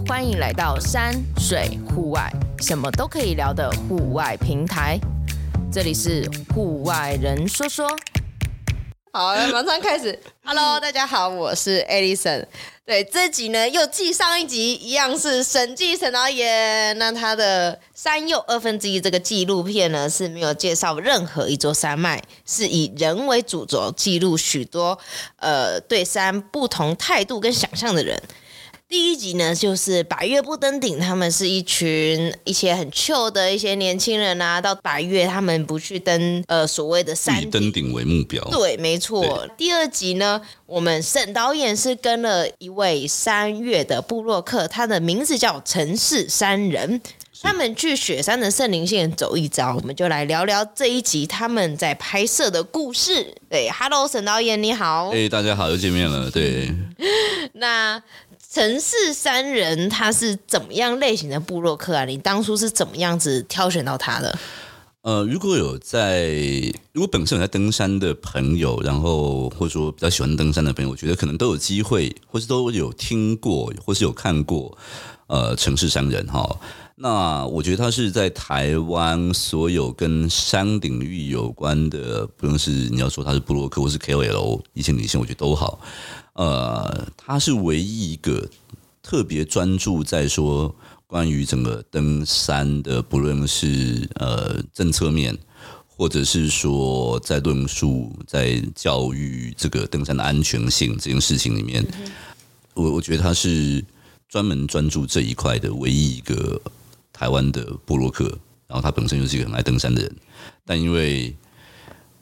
欢迎来到山水户外，什么都可以聊的户外平台。这里是户外人说说。好，马上开始。Hello，大家好，我是 Alison。对，这集呢又继上一集一样是审计沈导演。那他的《山又二分之一》这个纪录片呢是没有介绍任何一座山脉，是以人为主轴，记录许多呃对山不同态度跟想象的人。第一集呢，就是百岳不登顶，他们是一群一些很 chill 的一些年轻人啊，到百岳他们不去登呃所谓的山，以登顶为目标。对，没错。第二集呢，我们沈导演是跟了一位山岳的布洛克，他的名字叫城市山人，他们去雪山的圣灵线走一遭，我们就来聊聊这一集他们在拍摄的故事。对，Hello，沈导演你好。哎，大家好，又见面了。对，那。城市三人他是怎么样类型的部落客啊？你当初是怎么样子挑选到他的？呃，如果有在，如果本身有在登山的朋友，然后或者说比较喜欢登山的朋友，我觉得可能都有机会，或是都有听过，或是有看过，呃，城市山人哈。那我觉得他是在台湾所有跟山领域有关的，不论是你要说他是部落客，或是 KOL 一线女性，我觉得都好。呃，他是唯一一个特别专注在说关于整个登山的，不论是呃政策面，或者是说在论述、在教育这个登山的安全性这件事情里面，我我觉得他是专门专注这一块的唯一一个台湾的布洛克。然后他本身又是一个很爱登山的人，但因为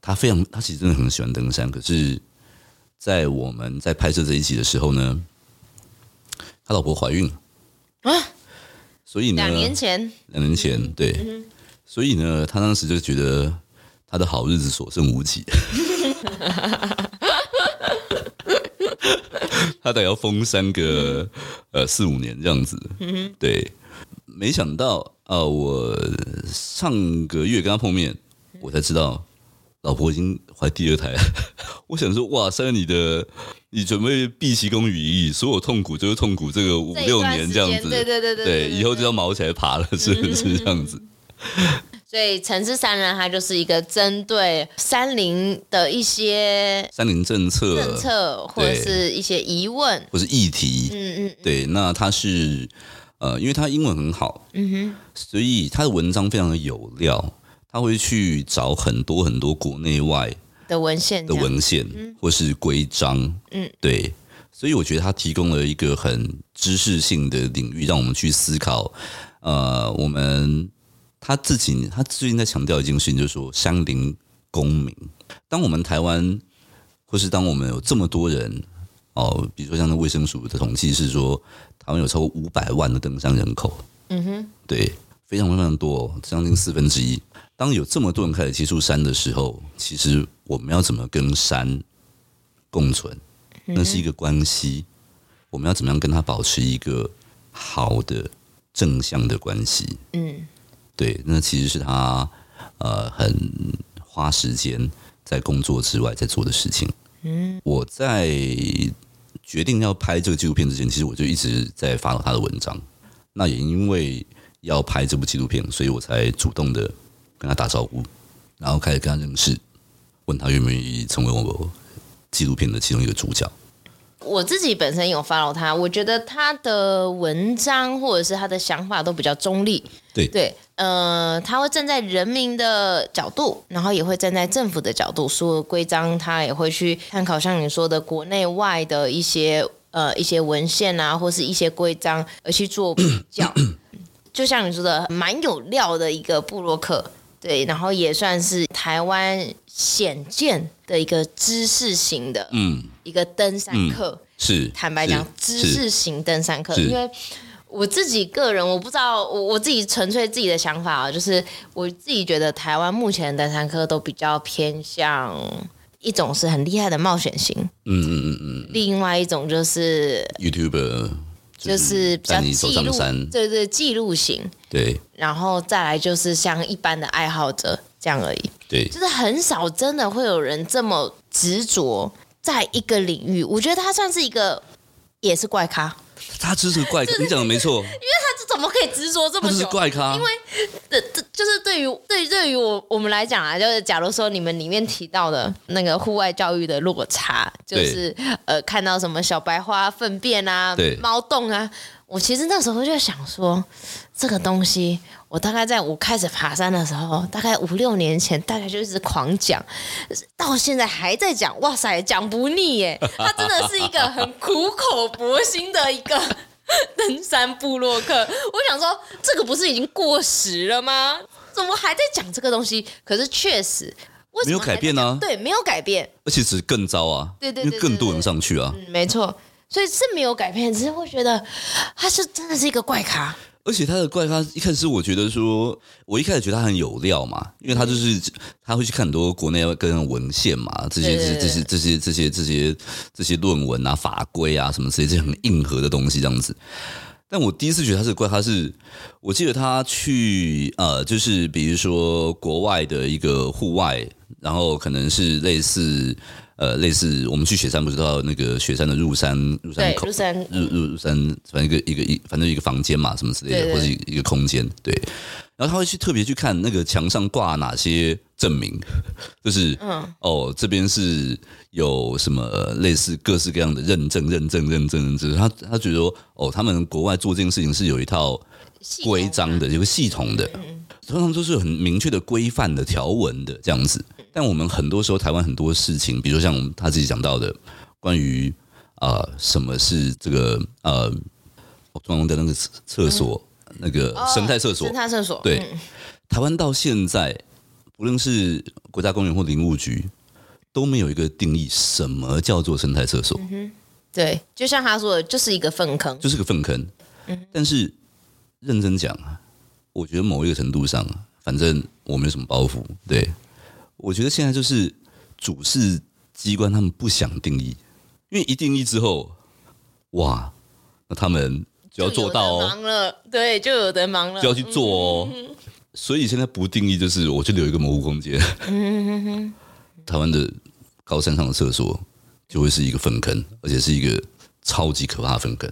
他非常，他其实真的很喜欢登山，可是。在我们在拍摄这一集的时候呢，他老婆怀孕了。啊，所以呢，两年前，两年前对，嗯、所以呢，他当时就觉得他的好日子所剩无几，他得要封三个呃四五年这样子，对，没想到啊、呃，我上个月跟他碰面，我才知道。老婆已经怀第二胎了，我想说，哇塞，你的你准备毕其功于一役，所有痛苦就是痛苦这个五六年这样子，对对对对，对，以后就要毛起来爬了，是不是？这样子？所以城市三人他就是一个针对山林的一些山林政策。政策或者是一些疑问。或是议题，嗯嗯，对，那他是呃，因为他英文很好，嗯哼，所以他的文章非常的有料。他会去找很多很多国内外的文献的文献，或是规章，嗯，对，所以我觉得他提供了一个很知识性的领域，让我们去思考。呃，我们他自己他最近在强调一件事情，就是说山林公民。当我们台湾，或是当我们有这么多人哦，比如说像那卫生署的统计是说，台湾有超过五百万的登山人口，嗯哼，对，非常非常多，将近四分之一。当有这么多人开始接触山的时候，其实我们要怎么跟山共存？那是一个关系。我们要怎么样跟他保持一个好的正向的关系？嗯，对，那其实是他呃很花时间在工作之外在做的事情。嗯，我在决定要拍这个纪录片之前，其实我就一直在 follow 他的文章。那也因为要拍这部纪录片，所以我才主动的。跟他打招呼，然后开始跟他认识，问他愿不愿意成为我纪录片的其中一个主角。我自己本身有 follow 他，我觉得他的文章或者是他的想法都比较中立。对对，呃，他会站在人民的角度，然后也会站在政府的角度说规章，他也会去参考像你说的国内外的一些呃一些文献啊，或是一些规章而去做比较。就像你说的，蛮有料的一个部落客。对，然后也算是台湾显见的一个知识型的，嗯，一个登山客。嗯、是，坦白讲，知识型登山客。因为我自己个人，我不知道，我我自己纯粹自己的想法啊，就是我自己觉得台湾目前的登山客都比较偏向一种是很厉害的冒险型，嗯嗯嗯嗯，另外一种就是 YouTuber。就是比较记录，对对，记录型，对，然后再来就是像一般的爱好者这样而已，对，就是很少真的会有人这么执着在一个领域。我觉得他算是一个，也是怪咖，他就是怪咖，你讲的没错。因为他怎么可以执着这么久？是怪咖。因为这这就是对于对对于我我们来讲啊，就是假如说你们里面提到的那个户外教育的落差，就是呃看到什么小白花粪便啊，猫洞啊，我其实那时候就想说，这个东西我大概在我开始爬山的时候，大概五六年前，大概就一直狂讲，到现在还在讲，哇塞，讲不腻耶！它真的是一个很苦口婆心的一个。登山部落客，我想说，这个不是已经过时了吗？怎么还在讲这个东西？可是确实，没有改变呢、啊。对，没有改变，而且只是更糟啊。对对，对，对，对，对，因为更多人上去啊。嗯，没错，所以是没有改变，只是会觉得他是真的是一个怪咖。而且他的怪咖一开始，我觉得说，我一开始觉得他很有料嘛，因为他就是他会去看很多国内跟文献嘛，这些这些这些这些这些这些论文啊、法规啊什么这些很硬核的东西这样子。但我第一次觉得他是怪他，是我记得他去呃，就是比如说国外的一个户外，然后可能是类似。呃，类似我们去雪山，不知道那个雪山的入山入山口，入山入入入山，反正一个一个一，反正一个房间嘛，什么之类的，对对对，或者一个空间，对。然后他会去特别去看那个墙上挂哪些证明，就是，嗯，哦，这边是有什么类似各式各样的认证、认证、认证、认证。他他觉得说，哦，他们国外做这件事情是有一套规章的，有个系统的。嗯通常都是有很明确的规范的条文的这样子，但我们很多时候台湾很多事情，比如说像他自己讲到的，关于啊、呃、什么是这个呃，中央的那个厕所，嗯、那个生态厕所，生态厕所，对，嗯、台湾到现在，不论是国家公园或林务局，都没有一个定义，什么叫做生态厕所？嗯，对，就像他说的，就是一个粪坑，就是个粪坑。嗯，但是认真讲啊。我觉得某一个程度上，反正我没有什么包袱。对，我觉得现在就是主事机关他们不想定义，因为一定义之后，哇，那他们就要做到哦，忙了，对，就有的忙了，就要去做哦。所以现在不定义，就是我就留一个模糊空间。嗯、哼哼，台湾的高山上的厕所就会是一个粪坑，而且是一个超级可怕的粪坑。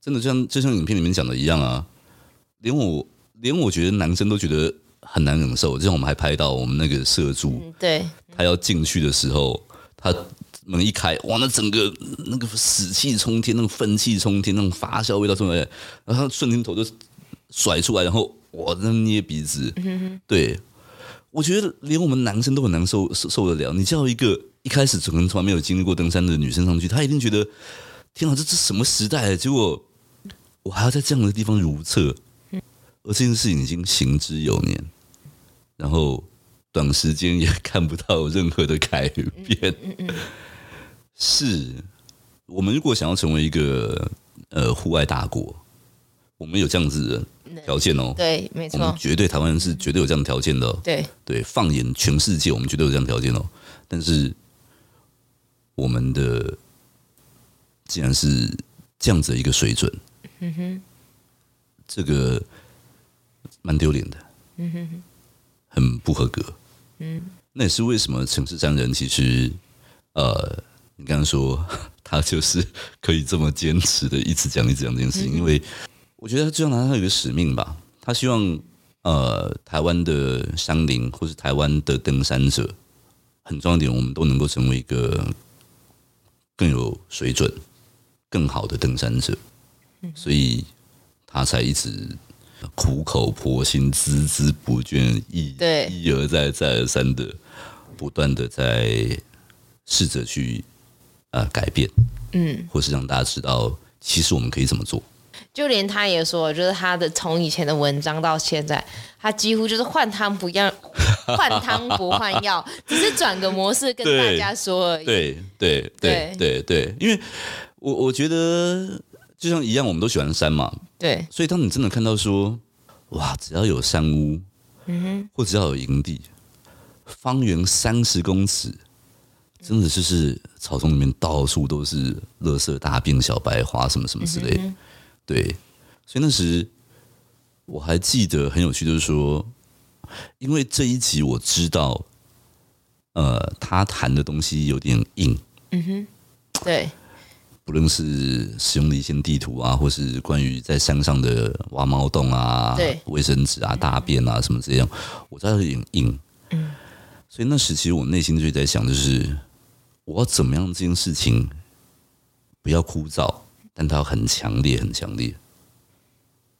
真的像就像影片里面讲的一样啊，连我。连我觉得男生都觉得很难忍受，就像我们还拍到我们那个社助，嗯、对，他要进去的时候，他门一开，哇，那整个那个死气冲天，那个愤气冲天，那种发酵味道出来，然后他瞬间头就甩出来，然后哇，那捏鼻子，对，我觉得连我们男生都很难受受受得了。你叫一个一开始可能从来没有经历过登山的女生上去，她一定觉得天哪，这这什么时代？结果我还要在这样的地方如厕。而这件事情已经行之有年，然后短时间也看不到任何的改变。是，我们如果想要成为一个呃户外大国，我们有这样子的条件哦。对，没错，我们绝对台湾人是绝对有这样的条件的哦。对对，放眼全世界，我们绝对有这样的条件哦。但是我们的既然是这样子的一个水准，嗯哼，这个。蛮丢脸的，嗯哼哼，很不合格，嗯，那也是为什么城市山人其实，呃，你刚刚说 他就是可以这么坚持的一直讲一直讲这件事情，因为我觉得他就像他有一个使命吧，他希望呃台湾的山林或是台湾的登山者，很重要一点，我们都能够成为一个更有水准、更好的登山者，所以他才一直。苦口婆心、孜孜不倦、一对。一而再、再而三的不断的在试着去呃改变，嗯，或是让大家知道，其实我们可以怎么做。就连他也说，就是他的从以前的文章到现在，他几乎就是换汤不要 换汤不换药，只是转个模式跟大家说而已。对对对对对，因为我我觉得。就像一样，我们都喜欢山嘛。对。所以，当你真的看到说，哇，只要有山屋，嗯哼，或只要有营地，方圆三十公尺，真的就是草丛里面到处都是垃圾、大便、小白花什么什么之类的。对。所以那时我还记得很有趣，就是说，因为这一集我知道，呃，他谈的东西有点硬。嗯哼。对。不论是使用的一些地图啊，或是关于在山上的挖猫洞啊、卫生纸啊、大便啊什么这样，我知道有点硬。嗯，所以那时其实我内心就在想，就是我要怎么样这件事情不要枯燥，但它很强烈、很强烈。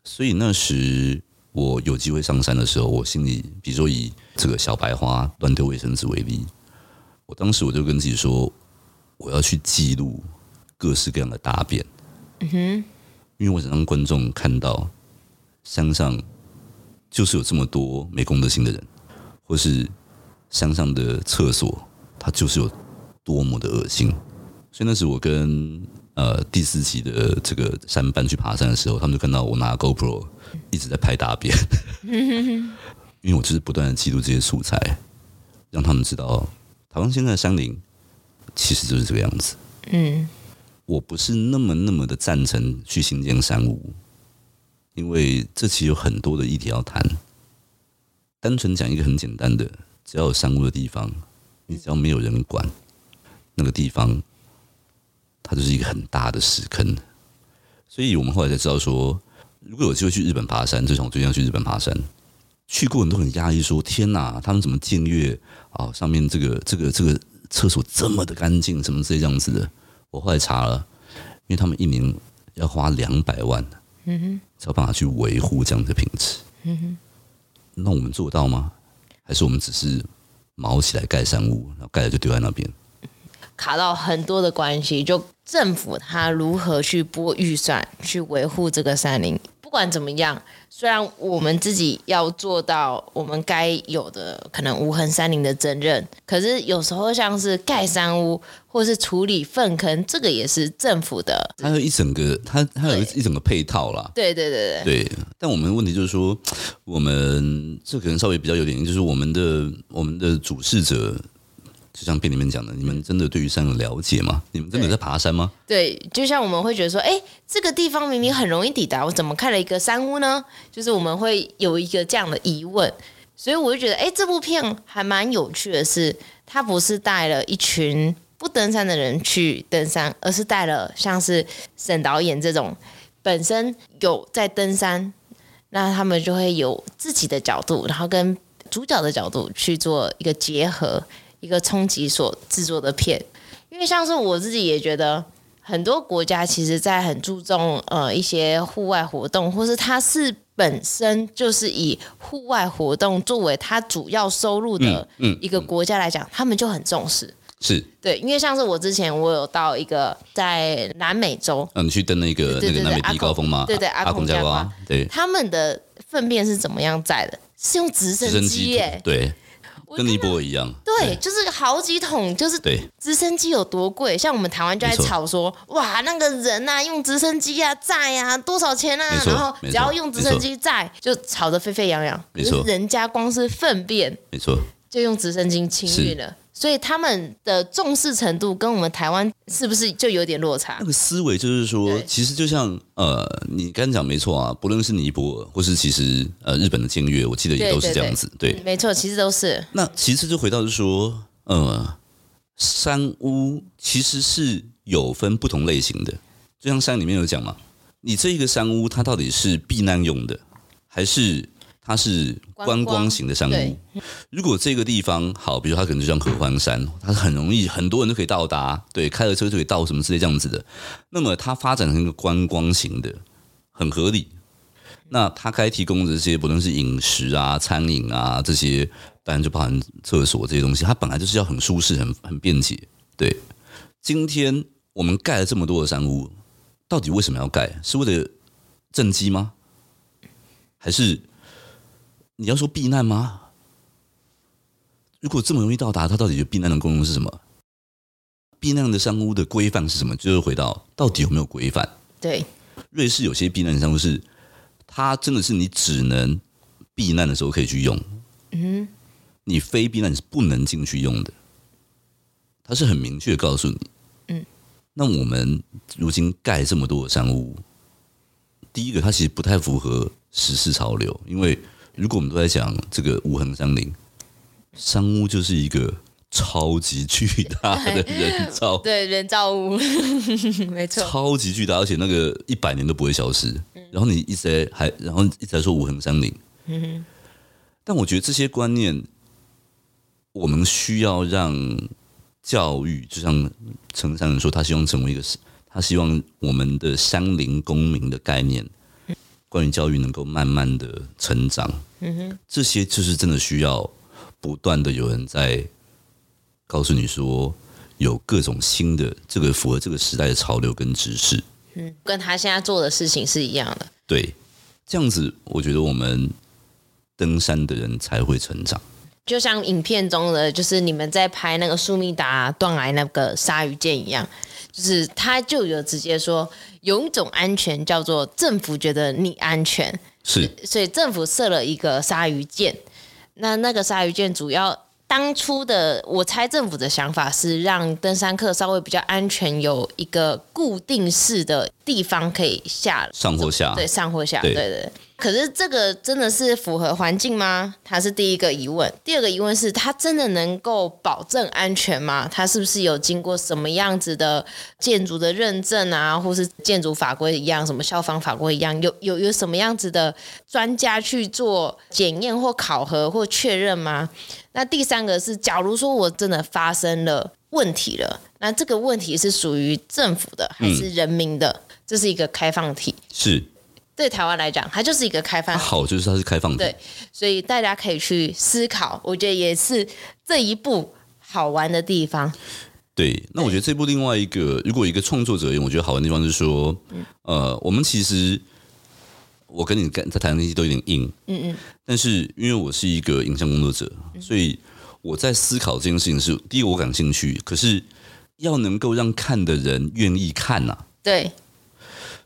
所以那时我有机会上山的时候，我心里，比如说以这个小白花乱丢卫生纸为例，我当时我就跟自己说，我要去记录。各式各样的大便，嗯哼，因为我想让观众看到山上就是有这么多没公德心的人，或是山上的厕所，它就是有多么的恶心。所以那时我跟呃第四期的这个山班去爬山的时候，他们就看到我拿 GoPro 一直在拍大便，因为我就是不断的记录这些素材，让他们知道台湾现在的山林其实就是这个样子，嗯。我不是那么那么的赞成去新建山屋，因为这期有很多的议题要谈。单纯讲一个很简单的，只要有山屋的地方，你只要没有人管，那个地方它就是一个很大的屎坑。所以我们后来才知道说，如果有机会去日本爬山，就像我最近要去日本爬山，去过人都很压抑，说天哪，他们怎么僭越啊？上面这个这个这个厕所这么的干净，什么这样子的？我后来查了，因为他们一年要花两百万，嗯哼，才有办法去维护这样的品质，嗯哼。那我们做到吗？还是我们只是毛起来盖山屋，然后盖了就丢在那边？卡到很多的关系，就政府它如何去拨预算去维护这个山林？不管怎么样。虽然我们自己要做到我们该有的可能无痕山林的责任，可是有时候像是盖山屋或是处理粪坑，这个也是政府的。它有一整个，它它有一整个配套啦。对对对对。对，但我们的问题就是说，我们这可能稍微比较有点，就是我们的我们的主事者。就像片里面讲的，你们真的对于山有了解吗？你们真的在爬山吗？对，就像我们会觉得说，哎，这个地方明明很容易抵达，我怎么看了一个山屋呢？就是我们会有一个这样的疑问，所以我就觉得，哎，这部片还蛮有趣的是，他不是带了一群不登山的人去登山，而是带了像是沈导演这种本身有在登山，那他们就会有自己的角度，然后跟主角的角度去做一个结合。一个冲击所制作的片，因为像是我自己也觉得，很多国家其实在很注重呃一些户外活动，或是它是本身就是以户外活动作为它主要收入的一个国家来讲，嗯嗯嗯、他们就很重视。是对，因为像是我之前我有到一个在南美洲，嗯，你去登那个那个南美第一高峰吗？对对，阿孔加瓜，对，他们的粪便是怎么样载的？是用直升机耶，对。跟尼泊尔一样，对，就是好几桶，就是对，直升机有多贵？像我们台湾就在吵说，哇，那个人呐、啊，用直升机啊载啊，多少钱啊？然后只要用直升机载，就吵得沸沸扬扬。没错，人家光是粪便，没错，就用直升机清运了。所以他们的重视程度跟我们台湾是不是就有点落差？那个思维就是说，其实就像呃，你刚才讲没错啊，不论是尼泊尔或是其实呃日本的净月，我记得也都是这样子。对，对，对，对，没错，其实都是。那其实就回到就是说，呃，山屋其实是有分不同类型的，就像山里面有讲嘛，你这一个山屋它到底是避难用的，还是？它是观光型的山屋。如果这个地方好，比如它可能就像合欢山，它是很容易，很多人都可以到达，对，开了车就可以到什么之类这样子的。那么它发展成一个观光型的，很合理。那它该提供的这些，不论是饮食啊、餐饮啊这些，当然就包含厕所这些东西，它本来就是要很舒适、很很便捷。对，今天我们盖了这么多的山屋，到底为什么要盖？是为了政绩吗？还是？你要说避难吗？如果这么容易到达，它到底有避难的功能是什么？避难的商屋的规范是什么？就是回到到底有没有规范？对，瑞士有些避难商屋是，它真的是你只能避难的时候可以去用，嗯，你非避难是不能进去用的，它是很明确告诉你，嗯。那我们如今盖这么多的商屋，第一个它其实不太符合时事潮流，因为。如果我们都在讲这个无痕山林，山屋就是一个超级巨大的人造，对人造物，没错，超级巨大，而且那个一百年都不会消失。然后你一直在还，然后一直在说五横三岭，嗯哼。但我觉得这些观念，我们需要让教育，就像陈三人说，他希望成为一个，他希望我们的山林公民的概念，关于教育能够慢慢的成长。嗯哼，这些就是真的需要不断的有人在。告诉你说，有各种新的这个符合这个时代的潮流跟知识，嗯，跟他现在做的事情是一样的。对，这样子，我觉得我们登山的人才会成长。就像影片中的，就是你们在拍那个苏密达断崖那个鲨鱼剑一样，就是他就有直接说，有一种安全叫做政府觉得你安全，是，所以政府设了一个鲨鱼舰，那那个鲨鱼舰主要。当初的我猜政府的想法是让登山客稍微比较安全，有一个固定式的地方可以下上或下，对上或下，对对，对。可是这个真的是符合环境吗？它是第一个疑问。第二个疑问是，它真的能够保证安全吗？它是不是有经过什么样子的建筑的认证啊，或是建筑法规一样，什么消防法规一样，有有有什么样子的专家去做检验或考核或确认吗？那第三个是，假如说我真的发生了问题了，那这个问题是属于政府的还是人民的？嗯、这是一个开放题。是。对台湾来讲，它就是一个开放。好，就是它是开放的。对，所以大家可以去思考，我觉得也是这一部好玩的地方。对，那我觉得这部另外一个，如果一个创作者而言，我觉得好玩的地方就是说，呃，我们其实我跟你在谈的东西都有点硬，嗯嗯，但是因为我是一个影像工作者，所以我在思考这件事情是第一个我感兴趣，可是要能够让看的人愿意看呐、啊，对。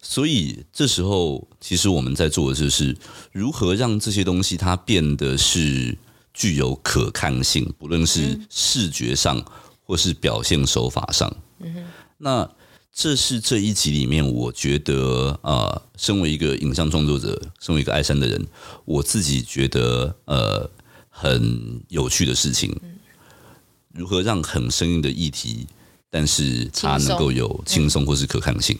所以这时候，其实我们在做的就是如何让这些东西它变得是具有可看性，不论是视觉上或是表现手法上。那这是这一集里面，我觉得呃，身为一个影像创作者，身为一个爱山的人，我自己觉得呃很有趣的事情。如何让很生硬的议题，但是它能够有轻松或是可看性。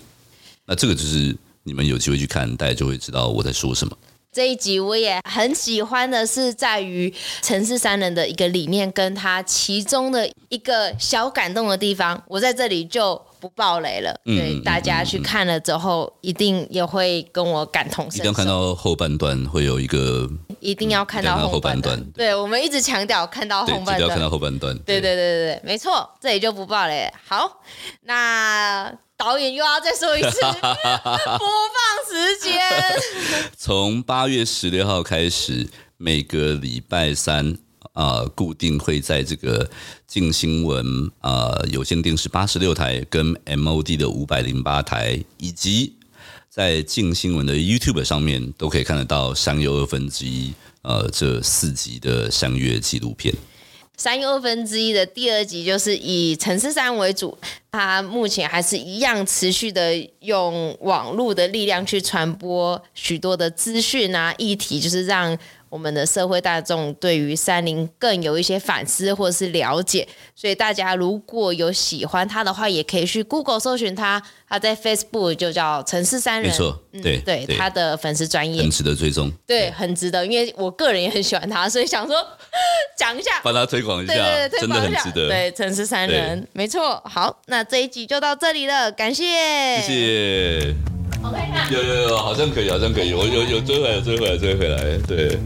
那这个就是你们有机会去看，大家就会知道我在说什么。这一集我也很喜欢的是在于城市三人的一个理念，跟他其中的一个小感动的地方，我在这里就不爆雷了。嗯、对，大家去看了之后，一定也会跟我感同身受。一定要看到后半段会有一个，一定要看到后半段。对，我们一直强调看到后半段，一定要看到后半段。对对对对对，没错，这里就不爆嘞。好，那。导演又要再说一次 播放时间。从八月十六号开始，每个礼拜三啊、呃，固定会在这个静新闻啊、呃、有线电视八十六台跟 MOD 的五百零八台，以及在镜新闻的 YouTube 上面都可以看得到《山又二分之一》呃这四集的相约纪录片。三又二分之一的第二集就是以城市山为主，他目前还是一样持续的用网络的力量去传播许多的资讯啊议题，就是让。我们的社会大众对于山林更有一些反思或者是了解，所以大家如果有喜欢他的话，也可以去 Google 搜寻他，他在 Facebook 就叫城市山人，没错，对、嗯、对，对，他的粉丝专业。很值得追踪，对，很值得，因为我个人也很喜欢他，所以想说讲一下，帮他推广一下，对对对，真的很值得，对，城市山人，没错，好，那这一集就到这里了，感谢，谢谢有有有，好像可以，好像可以，我有有追回来，追回来，追回来，对。